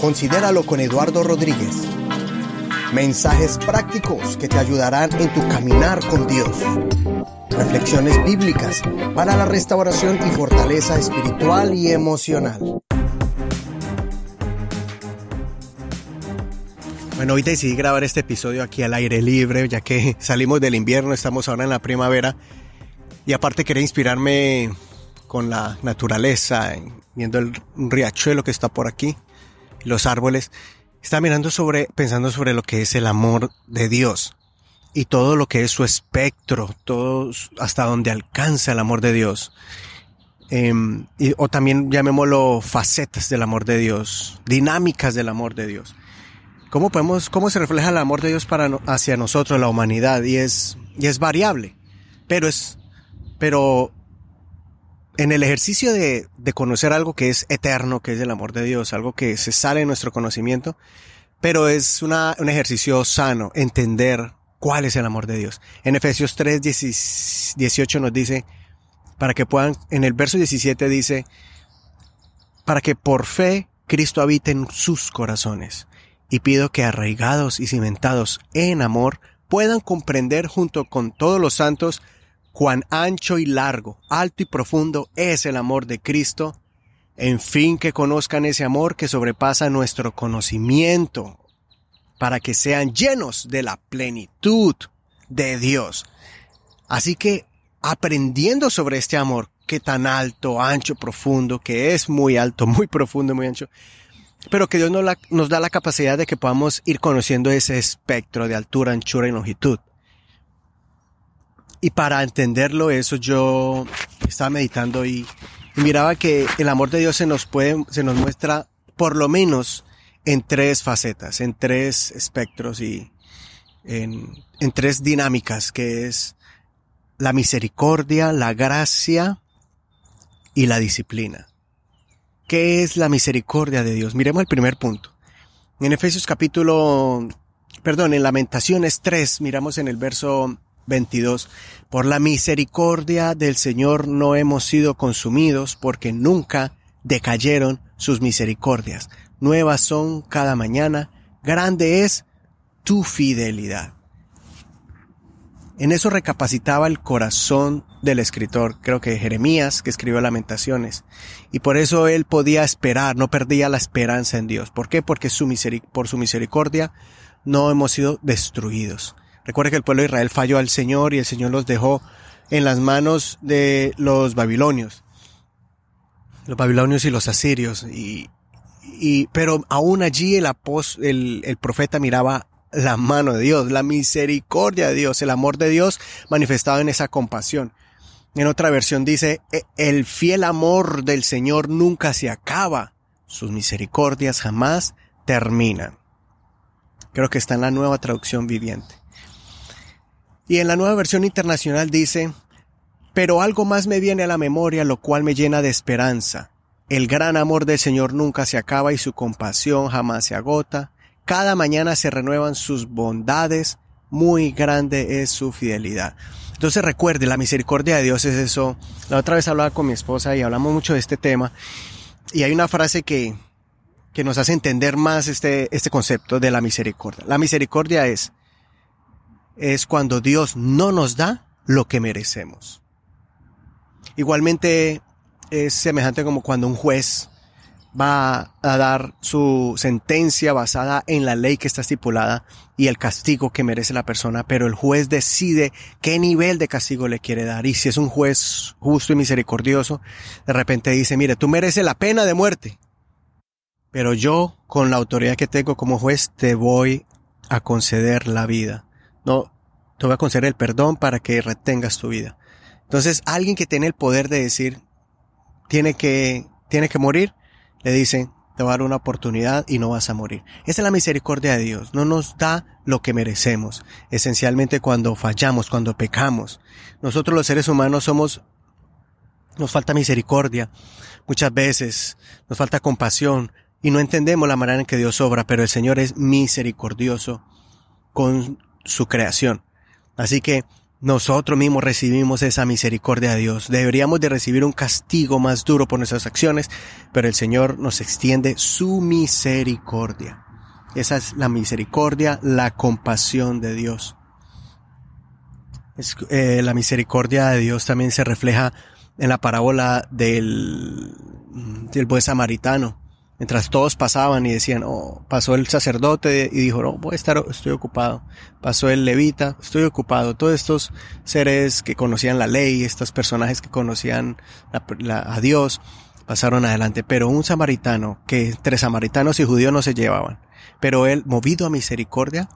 Considéralo con Eduardo Rodríguez. Mensajes prácticos que te ayudarán en tu caminar con Dios. Reflexiones bíblicas para la restauración y fortaleza espiritual y emocional. Bueno, hoy decidí grabar este episodio aquí al aire libre, ya que salimos del invierno, estamos ahora en la primavera. Y aparte quería inspirarme con la naturaleza, viendo el riachuelo que está por aquí los árboles, está mirando sobre, pensando sobre lo que es el amor de Dios y todo lo que es su espectro, todo hasta donde alcanza el amor de Dios. Em, o también llamémoslo facetas del amor de Dios, dinámicas del amor de Dios. ¿Cómo podemos, cómo se refleja el amor de Dios para, hacia nosotros, la humanidad? Y es, y es variable, pero es, pero en el ejercicio de, conocer algo que es eterno, que es el amor de Dios, algo que se sale de nuestro conocimiento, pero es una, un ejercicio sano, entender cuál es el amor de Dios. En Efesios 3, 18 nos dice, para que puedan, en el verso 17 dice, para que por fe Cristo habite en sus corazones. Y pido que arraigados y cimentados en amor puedan comprender junto con todos los santos cuán ancho y largo, alto y profundo es el amor de Cristo, en fin que conozcan ese amor que sobrepasa nuestro conocimiento, para que sean llenos de la plenitud de Dios. Así que aprendiendo sobre este amor, que tan alto, ancho, profundo, que es muy alto, muy profundo, muy ancho, pero que Dios nos, nos da la capacidad de que podamos ir conociendo ese espectro de altura, anchura y longitud. Y para entenderlo eso yo estaba meditando y, miraba que el amor de Dios se nos puede, se nos muestra por lo menos en tres facetas, en tres espectros y en, en tres dinámicas, que es la misericordia, la gracia y la disciplina. ¿Qué es la misericordia de Dios? Miremos el primer punto. En Efesios capítulo, perdón, en Lamentaciones 3, miramos en el verso 22. Por la misericordia del Señor no hemos sido consumidos porque nunca decayeron sus misericordias. Nuevas son cada mañana, grande es tu fidelidad. En eso recapacitaba el corazón del escritor, creo que Jeremías, que escribió Lamentaciones. Y por eso él podía esperar, no perdía la esperanza en Dios. ¿Por qué? Porque su por su misericordia no hemos sido destruidos. Recuerda que el pueblo de Israel falló al Señor y el Señor los dejó en las manos de los babilonios. Los babilonios y los asirios. Y, pero aún allí el, el, el profeta miraba la mano de Dios, la misericordia de Dios, el amor de Dios manifestado en esa compasión. En otra versión dice, e, el fiel amor del Señor nunca se acaba, sus misericordias jamás terminan. Creo que está en la nueva traducción viviente. Y en la nueva versión internacional dice, pero algo más me viene a la memoria, lo cual me llena de esperanza. El gran amor del Señor nunca se acaba y su compasión jamás se agota. Cada mañana se renuevan sus bondades, muy grande es su fidelidad. Entonces recuerde, la misericordia de Dios es eso. La otra vez hablaba con mi esposa y hablamos mucho de este tema. Y hay una frase que, que nos hace entender más este, este concepto de la misericordia. La misericordia es, es cuando Dios no nos da lo que merecemos. Igualmente es semejante como cuando un juez va a dar su sentencia basada en la ley que está estipulada y el castigo que merece la persona, pero el juez decide qué nivel de castigo le quiere dar. Y si es un juez justo y misericordioso, de repente dice, mire, tú mereces la pena de muerte, pero yo, con la autoridad que tengo como juez, te voy a conceder la vida. No, te voy a conceder el perdón para que retengas tu vida. Entonces, alguien que tiene el poder de decir, tiene que, tiene que morir, le dice, te va a dar una oportunidad y no vas a morir. Esa es la misericordia de Dios. No nos da lo que merecemos. Esencialmente cuando fallamos, cuando pecamos. Nosotros los seres humanos somos, nos falta misericordia. Muchas veces nos falta compasión y no entendemos la manera en que Dios obra, pero el Señor es misericordioso con su creación. Así que nosotros mismos recibimos esa misericordia de Dios. Deberíamos de recibir un castigo más duro por nuestras acciones, pero el Señor nos extiende su misericordia. Esa es la misericordia, la compasión de Dios. Eh, la misericordia de Dios también se refleja en la parábola del, del buen samaritano. Mientras todos pasaban y decían, oh, pasó el sacerdote y dijo, no, voy a estar, estoy ocupado. Pasó el levita, estoy ocupado. Todos estos seres que conocían la ley, estos personajes que conocían a Dios, pasaron adelante. Pero un samaritano, que entre samaritanos y judíos no se llevaban, pero él, movido a misericordia,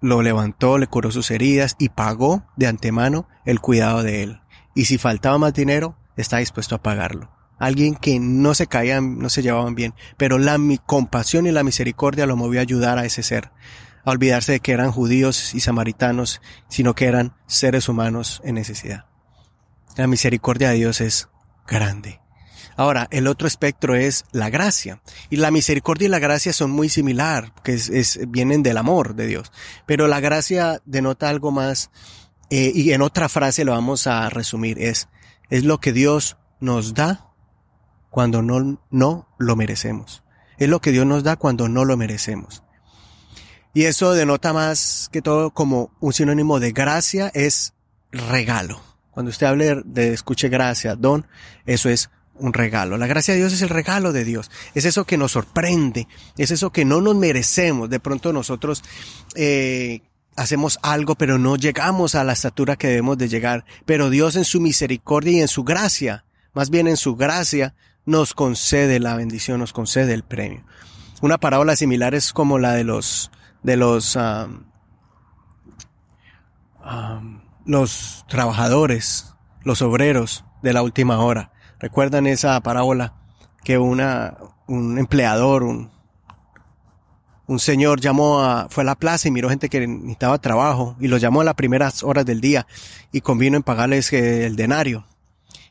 lo levantó, le curó sus heridas y pagó de antemano el cuidado de él. Y si faltaba más dinero, está dispuesto a pagarlo alguien que no se caían, no se llevaban bien, pero la mi compasión y la misericordia lo movió a ayudar a ese ser, a olvidarse de que eran judíos y samaritanos, sino que eran seres humanos en necesidad. La misericordia de Dios es grande. Ahora, el otro espectro es la gracia. Y la misericordia y la gracia son muy similar, que es, vienen del amor de Dios. Pero la gracia denota algo más, eh, y en otra frase lo vamos a resumir, es, es lo que Dios nos da cuando no, no lo merecemos. Es lo que Dios nos da cuando no lo merecemos. Y eso denota más que todo como un sinónimo de gracia es regalo. Cuando usted hable de escuche gracia, don, eso es un regalo. La gracia de Dios es el regalo de Dios. Es eso que nos sorprende. Es eso que no nos merecemos. De pronto nosotros eh, hacemos algo, pero no llegamos a la estatura que debemos de llegar. Pero Dios en su misericordia y en su gracia, más bien en su gracia, nos concede la bendición, nos concede el premio. Una parábola similar es como la de los, de los, los trabajadores, los obreros de la última hora. ¿Recuerdan esa parábola que una, un empleador, un, un señor llamó a, fue a la plaza y miró gente que necesitaba trabajo y los llamó a las primeras horas del día y convino en pagarles eh, el denario.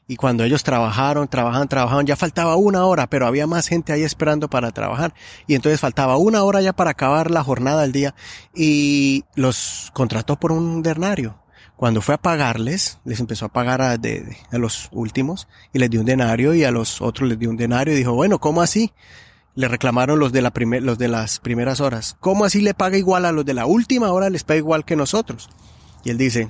Y cuando ellos trabajaron, trabajaban, trabajaban, ya faltaba una hora, pero había más gente ahí esperando para trabajar. Y entonces faltaba una hora ya para acabar la jornada del día. Y los contrató por un denario. Cuando fue a pagarles, les empezó a pagar a, los últimos y les dio un denario y a los otros les dio un denario y dijo, bueno, ¿cómo así? Le reclamaron los de, la primer, los de las primeras horas. ¿Cómo así le paga igual a los de la última hora? Les paga igual que nosotros. Y él dice,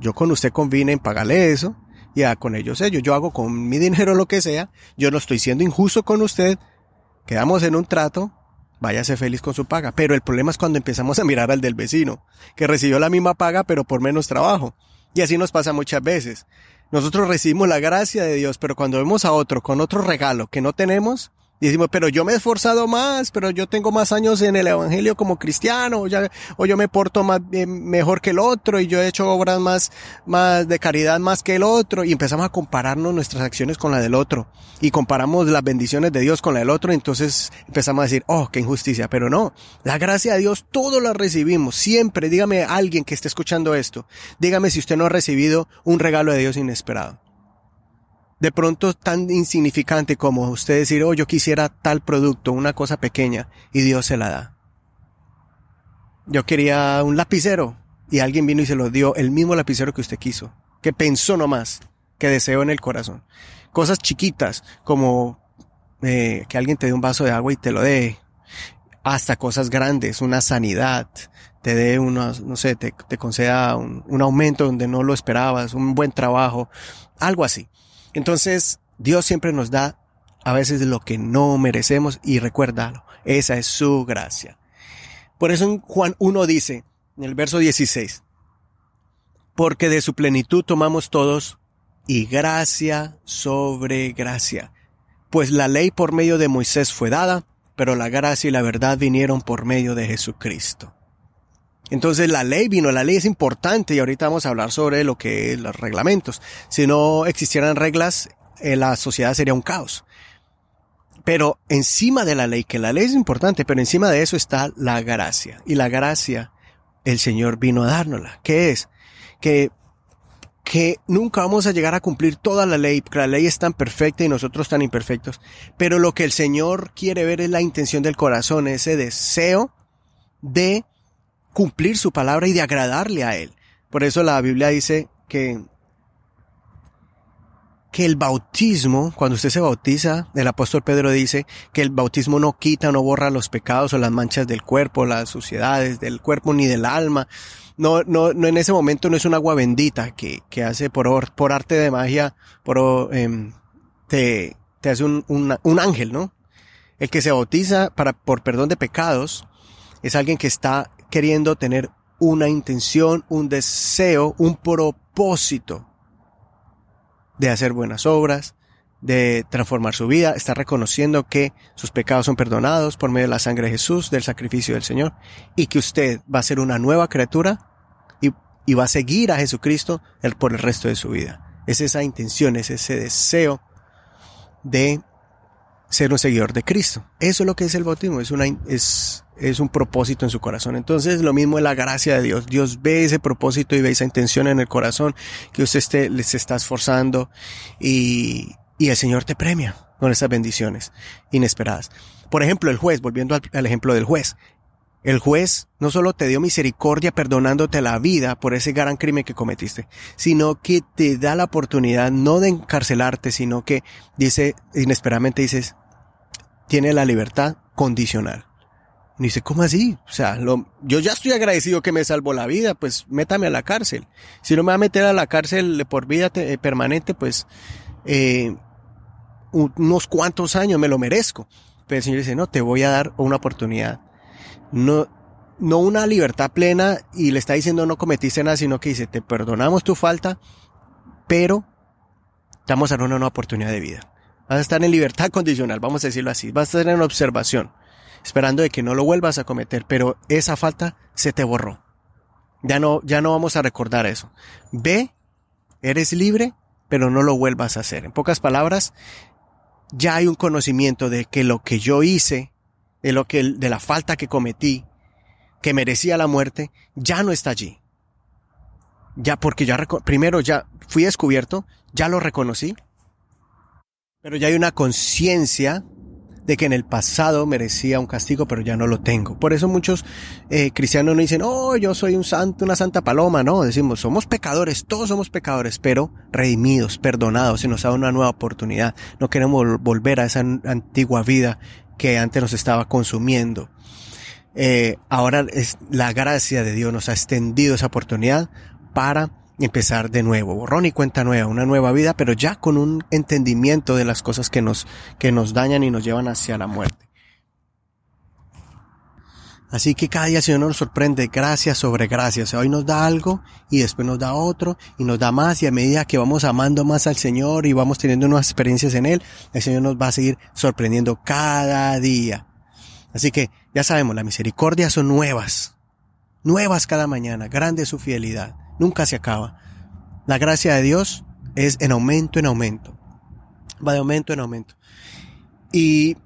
yo con usted convine en pagarle eso ya con ellos ellos. Yo hago con mi dinero lo que sea, yo no estoy siendo injusto con usted, quedamos en un trato, váyase feliz con su paga. Pero el problema es cuando empezamos a mirar al del vecino, que recibió la misma paga pero por menos trabajo. Y así nos pasa muchas veces. Nosotros recibimos la gracia de Dios, pero cuando vemos a otro con otro regalo que no tenemos, y decimos, pero yo me he esforzado más, pero yo tengo más años en el evangelio como cristiano, o, ya, o yo me porto más mejor que el otro, y yo he hecho obras más, más de caridad más que el otro, y empezamos a compararnos nuestras acciones con la del otro, y comparamos las bendiciones de Dios con la del otro, y entonces empezamos a decir, oh, qué injusticia, pero no, la gracia de Dios todo la recibimos, siempre, dígame alguien que esté escuchando esto, dígame si usted no ha recibido un regalo de Dios inesperado de pronto tan insignificante como usted decir, oh, yo quisiera tal producto, una cosa pequeña, y Dios se la da. Yo quería un lapicero, y alguien vino y se lo dio, el mismo lapicero que usted quiso, que pensó nomás, que deseó en el corazón. Cosas chiquitas, como eh, que alguien te dé un vaso de agua y te lo dé, hasta cosas grandes, una sanidad, te dé unos, no sé, te, te conceda un, un aumento donde no lo esperabas, un buen trabajo, algo así. Entonces, Dios siempre nos da a veces lo que no merecemos y recuérdalo, esa es su gracia. Por eso en Juan 1 dice, en el verso 16, porque de su plenitud tomamos todos y gracia sobre gracia. Pues la ley por medio de Moisés fue dada, pero la gracia y la verdad vinieron por medio de Jesucristo. Entonces la ley vino, la ley es importante y ahorita vamos a hablar sobre lo que es los reglamentos. Si no existieran reglas, eh, la sociedad sería un caos. Pero encima de la ley, que la ley es importante, pero encima de eso está la gracia. Y la gracia, el Señor vino a dárnosla. ¿Qué es? Que, que nunca vamos a llegar a cumplir toda la ley, porque la ley es tan perfecta y nosotros tan imperfectos. Pero lo que el Señor quiere ver es la intención del corazón, ese deseo de cumplir su palabra y de agradarle a Él, Por eso la Biblia dice que que el bautismo, cuando usted se bautiza, el apóstol Pedro dice que el bautismo no quita, no borra los pecados o las manchas del cuerpo, las suciedades del cuerpo ni del alma. No, no, no en ese momento no es un agua bendita que, que hace por, por arte de magia, por, eh, te, te hace un, un, un ángel, ¿no? El que se bautiza para, por perdón de pecados es alguien que está queriendo tener una intención, un deseo, un propósito de hacer buenas obras, de transformar su vida, está reconociendo que sus pecados son perdonados por medio de la sangre de Jesús, del sacrificio del Señor, y que usted va a ser una nueva criatura y, va a seguir a Jesucristo por el resto de su vida. Es esa intención, es ese deseo de ser un seguidor de Cristo. Eso es lo que es el bautismo, es una, es, es un propósito en su corazón. Entonces, lo mismo es la gracia de Dios. Dios ve ese propósito y ve esa intención en el corazón que usted les está esforzando y, y el Señor te premia con esas bendiciones inesperadas. Por ejemplo, el juez, volviendo al, al ejemplo del juez. El juez no solo te dio misericordia perdonándote la vida por ese gran crimen que cometiste, sino que te da la oportunidad no de encarcelarte, sino que dice, inesperadamente dices, tiene la libertad condicional. Dice, ¿cómo así? O sea, yo ya estoy agradecido que me salvó la vida, pues métame a la cárcel. Si no me va a meter a la cárcel por vida eh, permanente, pues eh, unos cuantos años me lo merezco. Pero el Señor dice, no, te voy a dar una oportunidad. No, no una libertad plena y le está diciendo no cometiste nada, sino que dice, te perdonamos tu falta, pero te vamos a dar una nueva oportunidad de vida. Vas a estar en libertad condicional, vamos a decirlo así. Vas a estar en observación, esperando de que no lo vuelvas a cometer, pero esa falta se te borró. Ya no, ya no vamos a recordar eso. Ve, eres libre, pero no lo vuelvas a hacer. En pocas palabras, ya hay un conocimiento de que lo que yo hice, de lo que, de la falta que cometí, que merecía la muerte, ya no está allí. Ya porque ya, primero ya fui descubierto, ya lo reconocí, pero ya hay una conciencia de que en el pasado merecía un castigo, pero ya no lo tengo. Por eso muchos eh, cristianos no dicen, oh, yo soy un santo, una santa paloma. No, decimos, somos pecadores, todos somos pecadores, pero redimidos, perdonados, se nos da una nueva oportunidad. No queremos volver a esa antigua vida que antes nos estaba consumiendo. Eh, ahora es la gracia de Dios nos ha extendido esa oportunidad para empezar de nuevo, borrón y cuenta nueva, una nueva vida, pero ya con un entendimiento de las cosas que nos, que nos dañan y nos llevan hacia la muerte. Así que cada día el Señor nos sorprende gracias sobre gracias. Hoy nos da algo y después nos da otro y nos da más y a medida que vamos amando más al Señor y vamos teniendo nuevas experiencias en Él, el Señor nos va a seguir sorprendiendo cada día. Así que ya sabemos, la misericordia son nuevas. Nuevas cada mañana. Grande su fidelidad nunca se acaba. La gracia de Dios es en aumento, en aumento. Va de aumento en aumento. Y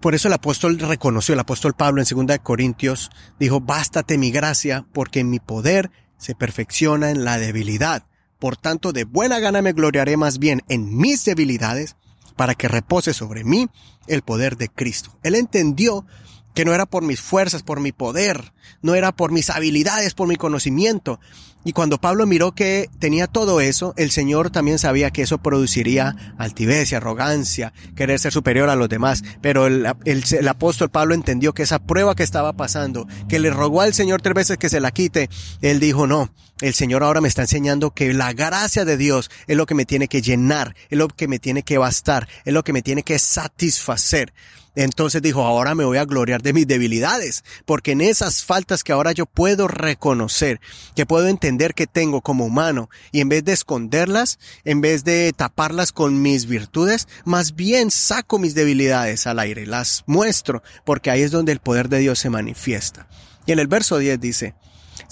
por eso el apóstol reconoció, el apóstol Pablo en 2 Corintios dijo, bástate mi gracia, porque mi poder se perfecciona en la debilidad. Por tanto, de buena gana me gloriaré más bien en mis debilidades, para que repose sobre mí el poder de Cristo. Él entendió que no era por mis fuerzas, por mi poder, no era por mis habilidades, por mi conocimiento. Y cuando Pablo miró que tenía todo eso, el Señor también sabía que eso produciría altivez y arrogancia, querer ser superior a los demás. Pero el, el, apóstol Pablo entendió que esa prueba que estaba pasando, que le rogó al Señor tres veces que se la quite, él dijo, no, el Señor ahora me está enseñando que la gracia de Dios es lo que me tiene que llenar, es lo que me tiene que bastar, es lo que me tiene que satisfacer. Entonces dijo, ahora me voy a gloriar de mis debilidades, porque en esas faltas que ahora yo puedo reconocer, que puedo entender que tengo como humano, y en vez de esconderlas, en vez de taparlas con mis virtudes, más bien saco mis debilidades al aire, las muestro, porque ahí es donde el poder de Dios se manifiesta. Y en el verso 10 dice,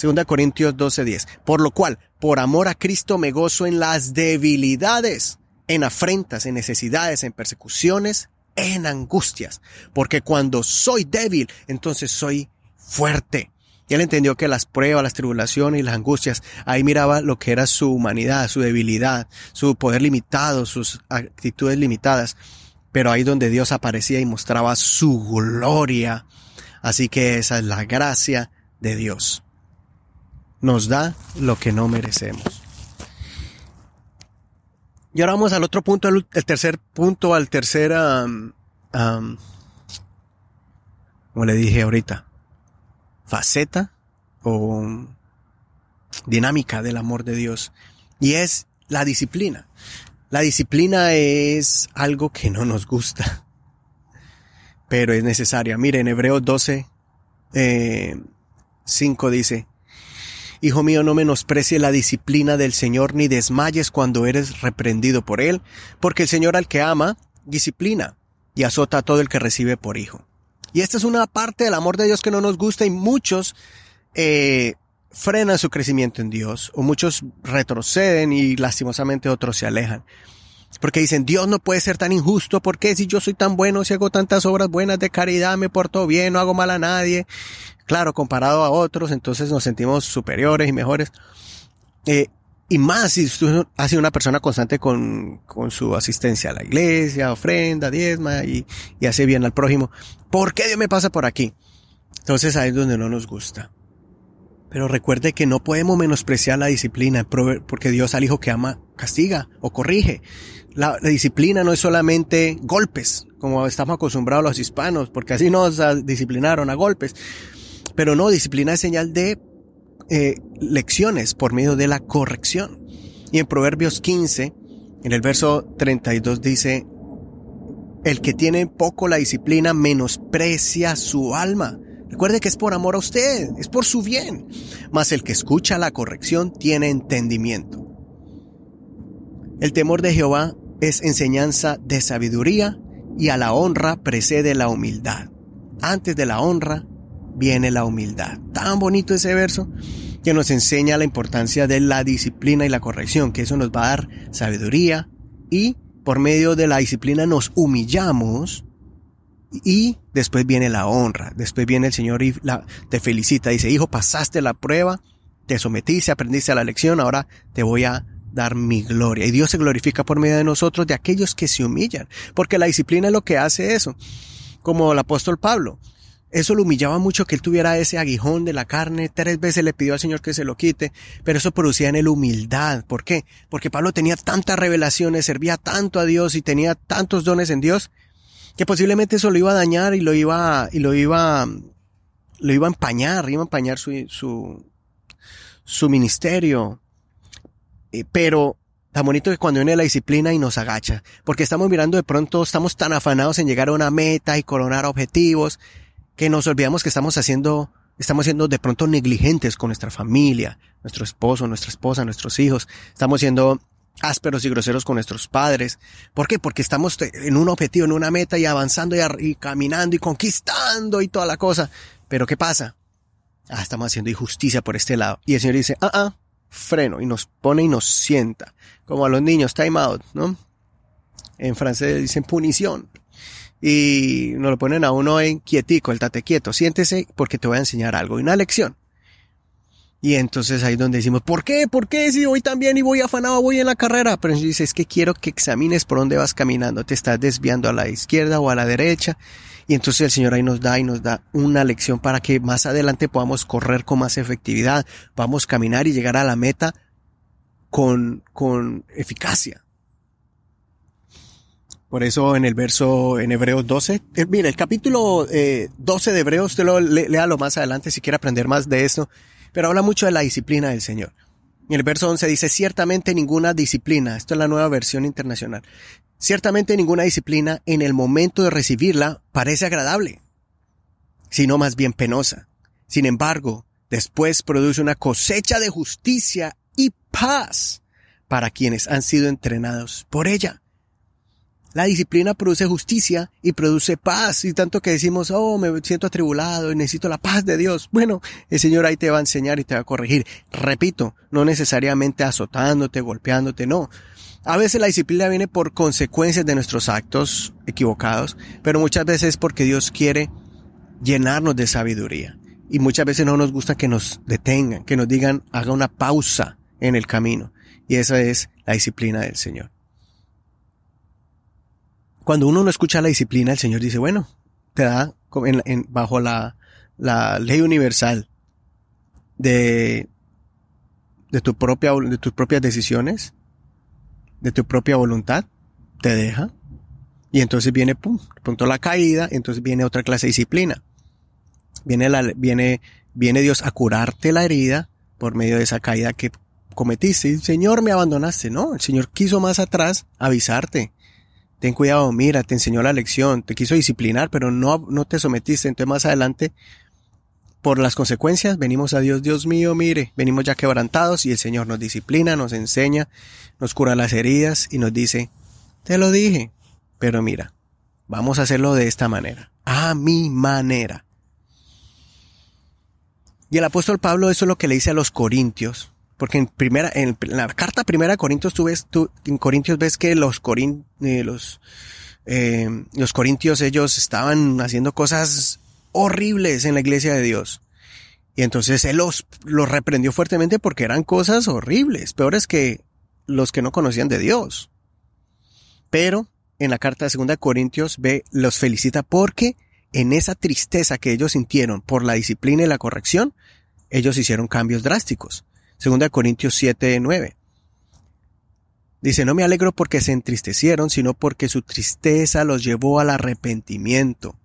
2 Corintios 12:10, por lo cual, por amor a Cristo me gozo en las debilidades, en afrentas, en necesidades, en persecuciones, en angustias, porque cuando soy débil, entonces soy fuerte. Y él entendió que las pruebas, las tribulaciones y las angustias, ahí miraba lo que era su humanidad, su debilidad, su poder limitado, sus actitudes limitadas. Pero ahí donde Dios aparecía y mostraba su gloria. Así que esa es la gracia de Dios. nos da lo que no merecemos. Y ahora vamos al otro punto, el, tercer punto, al tercer, como le dije ahorita, faceta o dinámica del amor de Dios. Y es la disciplina. La disciplina es algo que no nos gusta, pero es necesaria. Mire, en Hebreos 12, 5 dice, Hijo mío, no menosprecie la disciplina del Señor ni desmayes cuando eres reprendido por Él, porque el Señor al que ama, disciplina y azota a todo el que recibe por hijo. Y esta es una parte del amor de Dios que no nos gusta y muchos eh, frenan su crecimiento en Dios o muchos retroceden y lastimosamente otros se alejan. Porque dicen, Dios no puede ser tan injusto, porque si yo soy tan bueno, si hago tantas obras buenas de caridad, me porto bien, no hago mal a nadie, claro, comparado a otros, entonces nos sentimos superiores y mejores. Eh, y más si usted ha sido una persona constante con, con su asistencia a la iglesia, ofrenda, diezma y, y hace bien al prójimo. ¿Por qué Dios me pasa por aquí? Entonces ahí es donde no nos gusta. Pero recuerde que no podemos menospreciar la disciplina, porque Dios al hijo que ama castiga o corrige. La, disciplina no es solamente golpes, como estamos acostumbrados los hispanos, porque así nos disciplinaron a golpes. Pero no, disciplina es señal de eh, lecciones por medio de la corrección. Y en Proverbios 15, en el verso 32 dice, el que tiene poco la disciplina menosprecia su alma Recuerde que es por amor a usted, es por su bien. Mas el que escucha la corrección tiene entendimiento. El temor de Jehová es enseñanza de sabiduría y a la honra precede la humildad. Antes de la honra viene la humildad. Tan bonito ese verso que nos enseña la importancia de la disciplina y la corrección, que eso nos va a dar sabiduría y por medio de la disciplina nos humillamos y después viene la honra, después viene el Señor y te felicita, dice, hijo, pasaste la prueba, te sometiste, aprendiste la lección, ahora te voy a dar mi gloria. Y Dios se glorifica por medio de nosotros, de aquellos que se humillan, porque la disciplina es lo que hace eso, como el apóstol Pablo. Eso lo humillaba mucho que él tuviera ese aguijón de la carne. Tres veces le pidió al Señor que se lo quite, pero eso producía en él humildad. ¿Por qué? Porque Pablo tenía tantas revelaciones, servía tanto a Dios y tenía tantos dones en Dios que posiblemente eso lo iba a dañar y lo iba, y lo iba, lo iba a empañar, iba a empañar su, su, su ministerio. Eh, pero tan bonito que cuando viene la disciplina y nos agacha, porque estamos mirando de pronto, estamos tan afanados en llegar a una meta y coronar objetivos, que nos olvidamos que estamos haciendo, estamos siendo de pronto negligentes con nuestra familia, nuestro esposo, nuestra esposa, nuestros hijos, estamos siendo ásperos y groseros con nuestros padres. ¿Por qué? Porque estamos en un objetivo, en una meta y avanzando y, caminando y conquistando y toda la cosa. Pero ¿qué pasa? Ah, estamos haciendo injusticia por este lado. Y el Señor dice, ah, ah, freno y nos pone y nos sienta. Como a los niños, time out, ¿no? En francés dicen punición. Y nos lo ponen a uno en quietico, el tate quieto, siéntese porque te voy a enseñar algo, y una lección. Y entonces ahí donde decimos, ¿por qué? ¿Por qué? Si voy tan bien y voy afanado, voy en la carrera. Pero dice, es que quiero que examines por dónde vas caminando. Te estás desviando a la izquierda o a la derecha. Y entonces el Señor ahí nos da y nos da una lección para que más adelante podamos correr con más efectividad, podamos caminar y llegar a la meta con, con eficacia. Por eso en el verso, en Hebreos 12, eh, mira, el capítulo eh, 12 de Hebreos, usted lo léalo más adelante si quiere aprender más de esto pero habla mucho de la disciplina del Señor. En el verso 11 dice, ciertamente ninguna disciplina, esto es la nueva versión internacional, ciertamente ninguna disciplina en el momento de recibirla parece agradable, sino más bien penosa. Sin embargo, después produce una cosecha de justicia y paz para quienes han sido entrenados por ella. La disciplina produce justicia y produce paz. Y tanto que decimos, oh, me siento atribulado y necesito la paz de Dios. Bueno, el Señor ahí te va a enseñar y te va a corregir. Repito, no necesariamente azotándote, golpeándote, no. A veces la disciplina viene por consecuencias de nuestros actos equivocados, pero muchas veces es porque Dios quiere llenarnos de sabiduría. Y muchas veces no nos gusta que nos detengan, que nos digan, haga una pausa en el camino. Y esa es la disciplina del Señor. Cuando uno no escucha la disciplina, el Señor dice, bueno, te da bajo la, ley universal de de tu propia, de tus propias decisiones, de tu propia voluntad, te deja. Y entonces viene, pum, punto la caída, entonces viene otra clase de disciplina. Viene la, viene, viene Dios a curarte la herida por medio de esa caída que cometiste. Señor, me abandonaste. No, el Señor quiso más atrás avisarte. Ten cuidado, mira, te enseñó la lección, te quiso disciplinar, pero no, no te sometiste. Entonces más adelante por las consecuencias venimos a Dios, Dios mío, mire, venimos ya quebrantados y el Señor nos disciplina, nos enseña, nos cura las heridas y nos dice, te lo dije, pero mira, vamos a hacerlo de esta manera, a mi manera. Y el apóstol Pablo eso es lo que le dice a los corintios, porque en primera, en la carta primera de Corintios tú ves, tú, en Corintios ves que los corin, eh, los, eh, los corintios ellos estaban haciendo cosas horribles en la iglesia de Dios. Y entonces él los, los reprendió fuertemente porque eran cosas horribles, peores que los que no conocían de Dios. Pero en la carta de 2 Corintios ve, los felicita porque en esa tristeza que ellos sintieron por la disciplina y la corrección, ellos hicieron cambios drásticos. 2 Corintios 7, 9. Dice, no me alegro porque se entristecieron, sino porque su tristeza los llevó al arrepentimiento.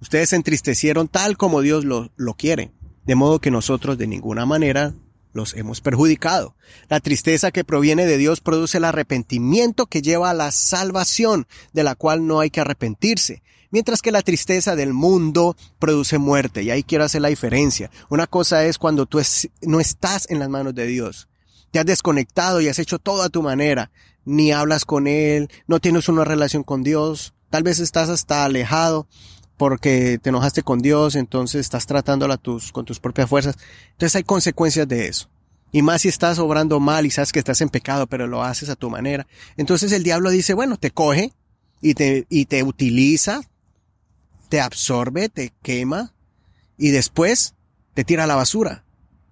Ustedes se entristecieron tal como Dios lo, lo quiere, de modo que nosotros de ninguna manera los hemos perjudicado. La tristeza que proviene de Dios produce el arrepentimiento que lleva a la salvación, de la cual no hay que arrepentirse, mientras que la tristeza del mundo produce muerte, y ahí quiero hacer la diferencia. Una cosa es cuando tú no estás en las manos de Dios, te has desconectado y has hecho todo a tu manera, ni hablas con Él, no tienes una relación con Dios, tal vez estás hasta alejado, porque te enojaste con Dios, entonces estás tratándola tus, con tus propias fuerzas. Entonces hay consecuencias de eso. Y más si estás obrando mal y sabes que estás en pecado, pero lo haces a tu manera. Entonces el diablo dice, bueno, te coge y te, y te utiliza, te absorbe, te quema y después te tira a la basura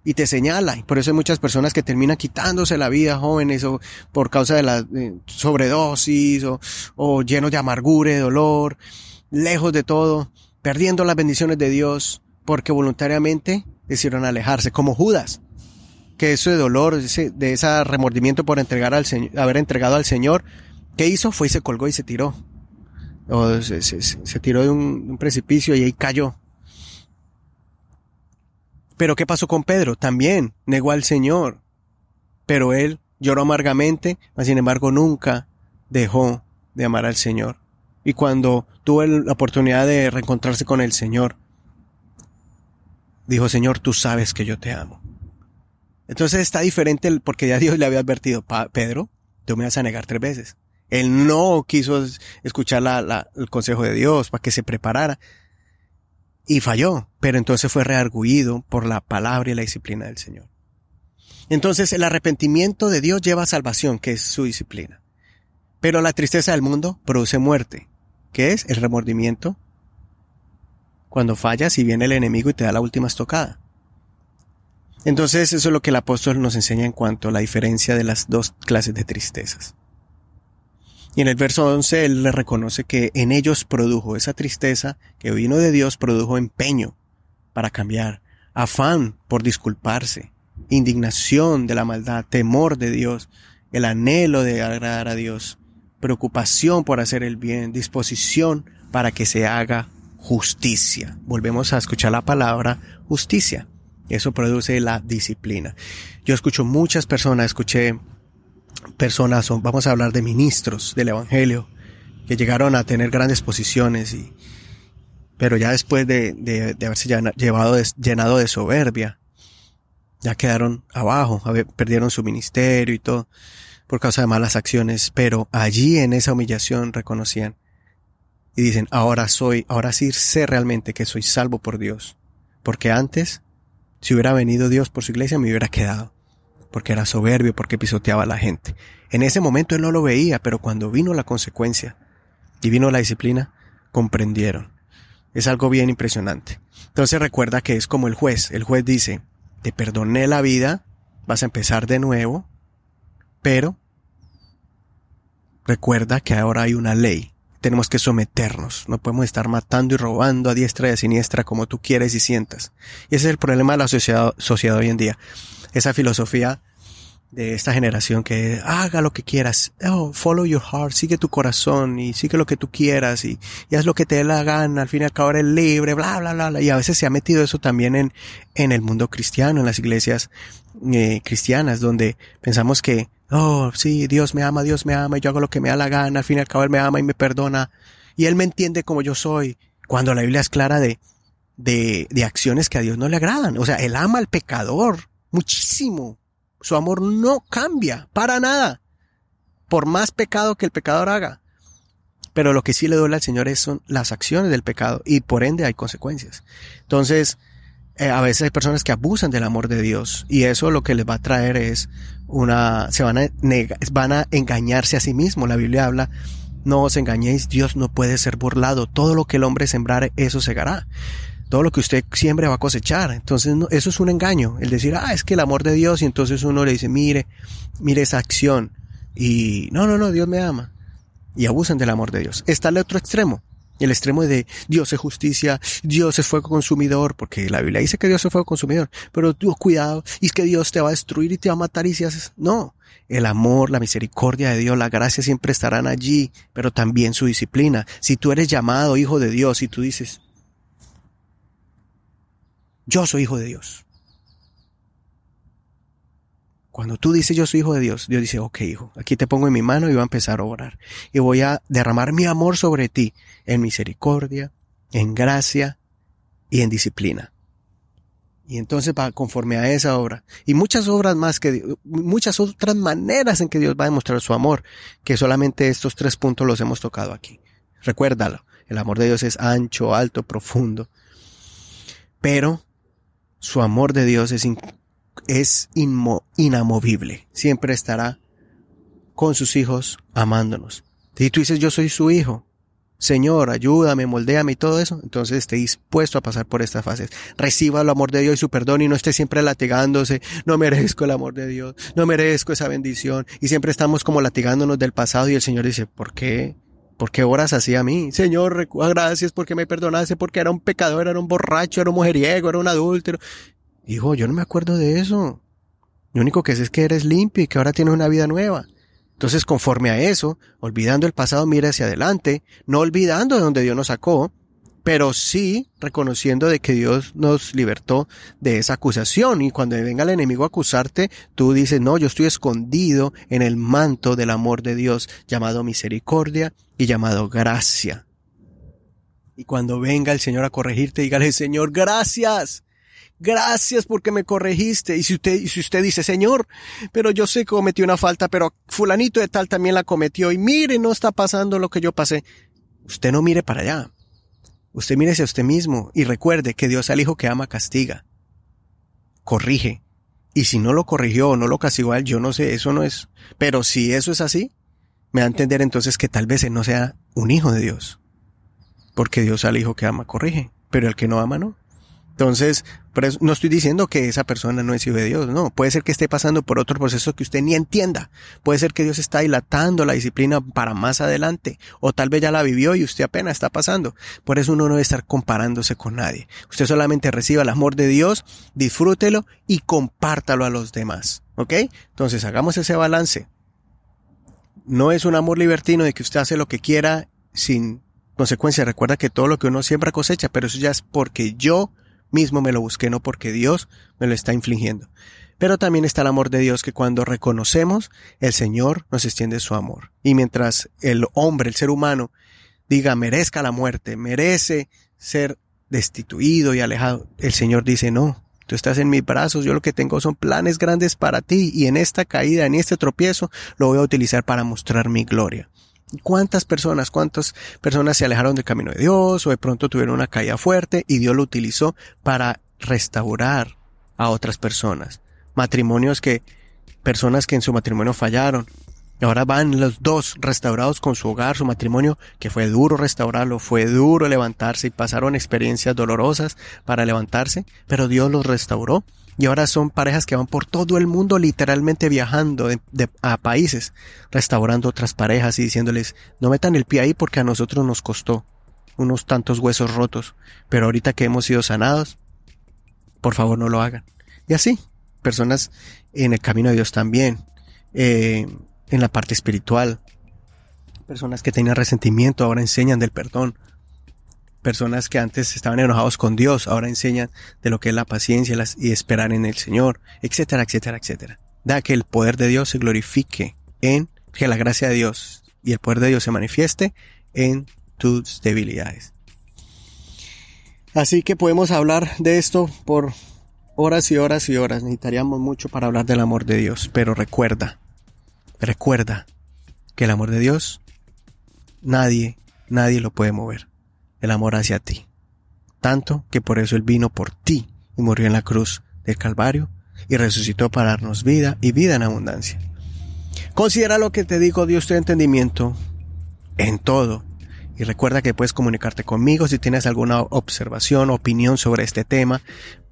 y te señala. Y por eso hay muchas personas que terminan quitándose la vida, jóvenes, o por causa de la eh, sobredosis, o, o llenos de amargura, de dolor, lejos de todo, perdiendo las bendiciones de Dios, porque voluntariamente decidieron alejarse, como Judas, que ese dolor, de ese remordimiento por entregar al haber entregado al Señor, ¿qué hizo? Fue y se colgó y se tiró. O se, se, tiró de un, un precipicio y ahí cayó. Pero ¿qué pasó con Pedro? También negó al Señor. Pero él lloró amargamente, mas sin embargo nunca dejó de amar al Señor y cuando tuvo la oportunidad de reencontrarse con el Señor, dijo, Señor, tú sabes que yo te amo. Entonces está diferente porque ya Dios le había advertido, Pedro, tú me vas a negar tres veces. Él no quiso escuchar el consejo de Dios para que se preparara y falló, pero entonces fue reargüido por la palabra y la disciplina del Señor. Entonces el arrepentimiento de Dios lleva a salvación, que es su disciplina. Pero la tristeza del mundo produce muerte. ¿Qué es? El remordimiento. Cuando fallas y viene el enemigo y te da la última estocada. Entonces eso es lo que el apóstol nos enseña en cuanto a la diferencia de las dos clases de tristezas. Y en el verso 11 él le reconoce que en ellos produjo esa tristeza que vino de Dios, produjo empeño para cambiar, afán por disculparse, indignación de la maldad, temor de Dios, el anhelo de agradar a Dios, preocupación por hacer el bien, disposición para que se haga justicia. Volvemos a escuchar la palabra justicia. Eso produce la disciplina. Yo escucho muchas personas, escuché personas, vamos a hablar de ministros del Evangelio, que llegaron a tener grandes posiciones y, pero ya después de, de, de haberse llevado llenado de soberbia, ya quedaron abajo, perdieron su ministerio y todo por causa de malas acciones, pero allí en esa humillación reconocían y dicen, ahora soy, ahora sí sé realmente que soy salvo por Dios, porque antes, si hubiera venido Dios por su iglesia, me hubiera quedado, porque era soberbio, porque pisoteaba a la gente. En ese momento él no lo veía, pero cuando vino la consecuencia y vino la disciplina, comprendieron. Es algo bien impresionante. Entonces recuerda que es como el juez. El juez dice, te perdoné la vida, vas a empezar de nuevo, pero recuerda que ahora hay una ley. Tenemos que someternos. No podemos estar matando y robando a diestra y a siniestra como tú quieres y sientas. Y ese es el problema de la sociedad, hoy en día. Esa filosofía de esta generación que haga lo que quieras, oh, follow your heart, sigue tu corazón y sigue lo que tú quieras y, y haz lo que te dé la gana, al fin y al cabo eres libre, bla, bla, bla, bla. Y a veces se ha metido eso también en, en el mundo cristiano, en las iglesias eh, cristianas, donde pensamos que, oh, sí, Dios me ama, Dios me ama y yo hago lo que me da la gana, al fin y al cabo Él me ama y me perdona y Él me entiende como yo soy, cuando la Biblia es clara de, de, de acciones que a Dios no le agradan. O sea, Él ama al pecador muchísimo, su amor no cambia para nada, por más pecado que el pecador haga. Pero lo que sí le duele al Señor es, son las acciones del pecado y por ende hay consecuencias. Entonces, eh, a veces hay personas que abusan del amor de Dios y eso lo que les va a traer es una, se van a, van a engañarse a sí mismos. La Biblia habla, no os engañéis, Dios no puede ser burlado. Todo lo que el hombre sembrare, eso segará todo lo que usted siempre va a cosechar. Entonces, eso es un engaño. El decir, ah, es que el amor de Dios, y entonces uno le dice, mire, mire esa acción. Y no, no, no, Dios me ama. Y abusan del amor de Dios. Está el otro extremo. El extremo de Dios es justicia, Dios es fuego consumidor, porque la Biblia dice que Dios es fuego consumidor, pero tú cuidado, y es que Dios te va a destruir y te va a matar y si haces, no, el amor, la misericordia de Dios, la gracia siempre estarán allí, pero también su disciplina. Si tú eres llamado hijo de Dios y tú dices, yo soy hijo de Dios. Cuando tú dices yo soy hijo de Dios, Dios dice, ok hijo, aquí te pongo en mi mano y voy a empezar a orar. Y voy a derramar mi amor sobre ti en misericordia, en gracia y en disciplina. Y entonces va conforme a esa obra. Y muchas obras más que, muchas otras maneras en que Dios va a demostrar su amor, que solamente estos tres puntos los hemos tocado aquí. Recuérdalo, el amor de Dios es ancho, alto, profundo. Pero su amor de Dios es, es inamovible. Siempre estará con sus hijos amándonos. Si tú dices yo soy su hijo, Señor, ayúdame, moldéame y todo eso, entonces esté dispuesto a pasar por estas fases. Reciba el amor de Dios y su perdón y no esté siempre latigándose, no merezco el amor de Dios, no merezco esa bendición y siempre estamos como latigándonos del pasado y el Señor dice, ¿por qué? ¿Por qué oras así a mí? Señor, gracias porque me perdonaste, porque era un pecador, era un borracho, era un mujeriego, era un adúltero. Hijo, yo no me acuerdo de eso. Lo único que sé es que eres limpio y que ahora tienes una vida nueva. Entonces, conforme a eso, olvidando el pasado, mira hacia adelante, no olvidando de donde Dios nos sacó, pero sí reconociendo de que Dios nos libertó de esa acusación. Y cuando venga el enemigo a acusarte, tú dices, no, yo estoy escondido en el manto del amor de Dios, llamado misericordia y llamado gracia. Y cuando venga el Señor a corregirte, dígale, Señor, gracias. Gracias porque me corregiste. Y si usted, si usted dice, Señor, pero yo sé que cometí una falta, pero fulanito de tal también la cometió y mire, no está pasando lo que yo pasé. Usted no mire para allá. Usted mírese a usted mismo y recuerde que Dios al hijo que ama castiga. Corrige. Y si no lo corrigió o no lo castigó a él, yo no sé, eso no es. Pero si eso es así, me da a entender entonces que tal vez él no sea un hijo de Dios. Porque Dios al hijo que ama corrige, pero el que no ama no. Entonces, no estoy diciendo que esa persona no es hijo de Dios, no. Puede ser que esté pasando por otro proceso que usted ni entienda. Puede ser que Dios está dilatando la disciplina para más adelante. O tal vez ya la vivió y usted apenas está pasando. Por eso uno no debe estar comparándose con nadie. Usted solamente reciba el amor de Dios, disfrútelo y compártalo a los demás. ¿Ok? Entonces, hagamos ese balance. No es un amor libertino de que usted hace lo que quiera sin consecuencia. Recuerda que todo lo que uno siembra cosecha, pero eso ya es porque yo mismo me lo busqué, no porque Dios me lo está infligiendo. Pero también está el amor de Dios que cuando reconocemos, el Señor nos extiende su amor. Y mientras el hombre, el ser humano, diga merezca la muerte, merece ser destituido y alejado, el Señor dice no, tú estás en mis brazos, yo lo que tengo son planes grandes para ti y en esta caída, en este tropiezo, lo voy a utilizar para mostrar mi gloria. ¿Cuántas personas, cuántas personas se alejaron del camino de Dios o de pronto tuvieron una caída fuerte y Dios lo utilizó para restaurar a otras personas? Matrimonios que, personas que en su matrimonio fallaron. Ahora van los dos restaurados con su hogar, su matrimonio, que fue duro restaurarlo, fue duro levantarse y pasaron experiencias dolorosas para levantarse, pero Dios los restauró y ahora son parejas que van por todo el mundo literalmente viajando a países, restaurando otras parejas y diciéndoles, no metan el pie ahí porque a nosotros nos costó unos tantos huesos rotos, pero ahorita que hemos sido sanados, por favor no lo hagan. Y así, personas en el camino de Dios también, eh, en la parte espiritual. Personas que tenían resentimiento ahora enseñan del perdón. Personas que antes estaban enojados con Dios ahora enseñan de lo que es la paciencia y esperar en el Señor, etcétera, etcétera, etcétera. Da que el poder de Dios se glorifique en que la gracia de Dios y el poder de Dios se manifieste en tus debilidades. Así que podemos hablar de esto por horas y horas y horas. Necesitaríamos mucho para hablar del amor de Dios. Pero recuerda, recuerda que el amor de Dios, nadie, nadie lo puede mover. El amor hacia ti. Tanto que por eso Él vino por ti y murió en la cruz del Calvario y resucitó para darnos vida y vida en abundancia. Considera lo que te digo, Dios da entendimiento en todo y recuerda que puedes comunicarte conmigo si tienes alguna observación, opinión sobre este tema.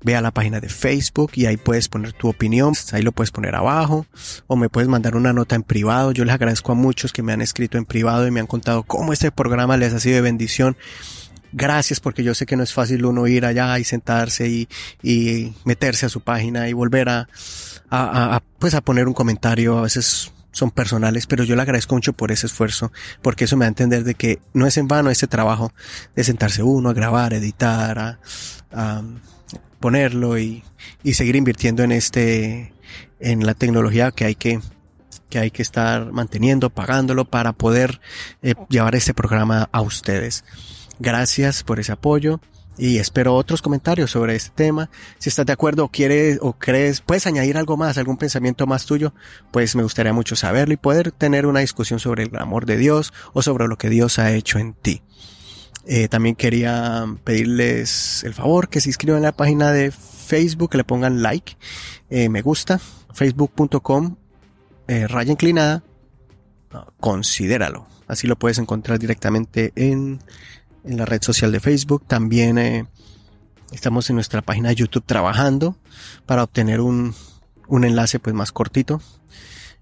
Ve a la página de Facebook y ahí puedes poner tu opinión. Ahí lo puedes poner abajo. O me puedes mandar una nota en privado. Yo les agradezco a muchos que me han escrito en privado y me han contado cómo este programa les ha sido de bendición. Gracias porque yo sé que no es fácil uno ir allá y sentarse y, y meterse a su página y volver a, a, a, pues a poner un comentario. A veces son personales, pero yo le agradezco mucho por ese esfuerzo, porque eso me da a entender de que no es en vano este trabajo de sentarse uno a grabar, editar, a, a ponerlo y, y, seguir invirtiendo en este, en la tecnología que hay que, que hay que estar manteniendo, pagándolo para poder eh, llevar este programa a ustedes. Gracias por ese apoyo y espero otros comentarios sobre este tema. Si estás de acuerdo o quieres o crees, puedes añadir algo más, algún pensamiento más tuyo, pues me gustaría mucho saberlo y poder tener una discusión sobre el amor de Dios o sobre lo que Dios ha hecho en ti. Eh, también quería pedirles el favor que se inscriban en la página de Facebook, que le pongan like, eh, me gusta, facebook.com, eh, raya inclinada, considéralo. Así lo puedes encontrar directamente en en la red social de Facebook. También eh, estamos en nuestra página de YouTube trabajando para obtener un, un enlace pues más cortito.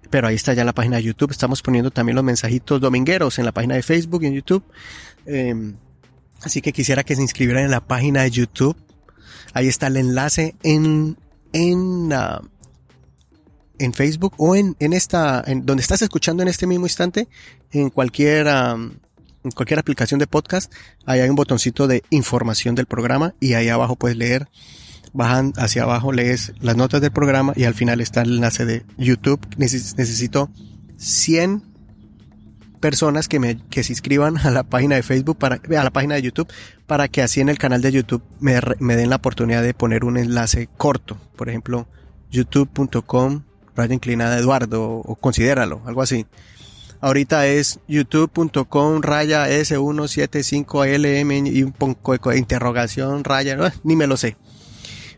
Pero ahí está ya la página de YouTube. Estamos poniendo también los mensajitos domingueros en la página de Facebook y en YouTube. Eh, así que quisiera que se inscribieran en la página de YouTube. Ahí está el enlace en, en, uh, en Facebook o en, en esta, en donde estás escuchando en este mismo instante, en cualquier um, en cualquier aplicación de podcast, ahí hay un botoncito de información del programa y ahí abajo puedes leer, bajan hacia abajo, lees las notas del programa y al final está el enlace de YouTube. necesito 100 personas que me que se inscriban a la página de Facebook para a la página de YouTube para que así en el canal de YouTube me, me den la oportunidad de poner un enlace corto, por ejemplo, youtube.com raya inclinada Eduardo o considéralo, algo así. Ahorita es youtube.com raya S175LM y un poco de interrogación raya, ni me lo sé.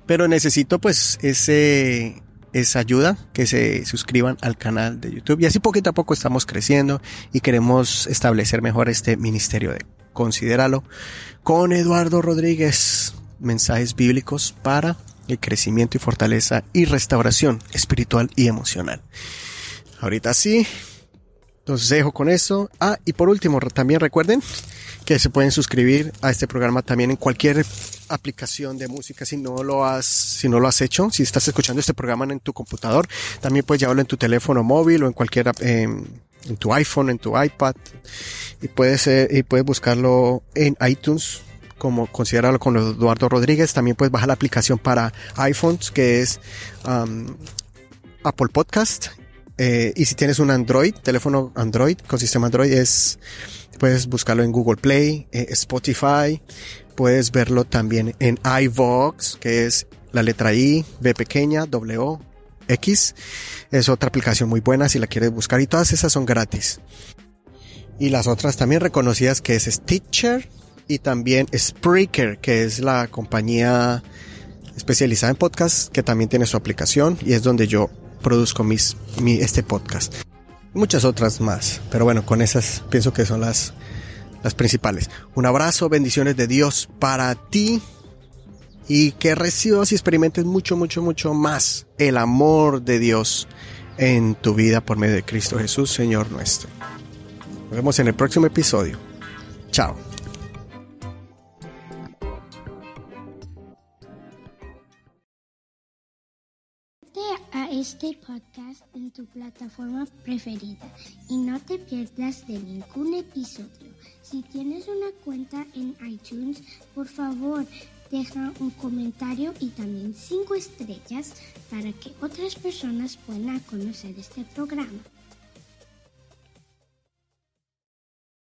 Pero necesito pues ese, esa ayuda, que se suscriban al canal de YouTube. Y así poquito a poco estamos creciendo y queremos establecer mejor este ministerio de Considéralo con Eduardo Rodríguez. Mensajes bíblicos para el crecimiento y fortaleza y restauración espiritual y emocional. Ahorita sí, entonces dejo con eso. Ah, y por último, también recuerden que se pueden suscribir a este programa también en cualquier aplicación de música si no lo has, si no lo has hecho. Si estás escuchando este programa en tu computador, también puedes llevarlo en tu teléfono móvil o en cualquier, en tu iPhone, en tu iPad. Y puedes, eh, y puedes buscarlo en iTunes como considerarlo con Eduardo Rodríguez. También puedes bajar la aplicación para iPhones que es Apple Podcast eh, y si tienes un Android, teléfono Android con sistema Android, es, puedes buscarlo en Google Play, eh, Spotify, puedes verlo también en iVox, que es la letra I, B pequeña, W, X. Es otra aplicación muy buena si la quieres buscar y todas esas son gratis. Y las otras también reconocidas que es Stitcher y también Spreaker, que es la compañía especializada en podcast que también tiene su aplicación y es donde yo produzco mis, mi, este podcast. Muchas otras más, pero bueno, con esas pienso que son las, las principales. Un abrazo, bendiciones de Dios para ti y que recibas y experimentes mucho, mucho, mucho más el amor de Dios en tu vida por medio de Cristo Jesús, Señor nuestro. Nos vemos en el próximo episodio. Chao. este podcast en tu plataforma preferida y no te pierdas de ningún episodio. Si tienes una cuenta en iTunes, por favor, deja un comentario y también cinco estrellas para que otras personas puedan conocer este programa.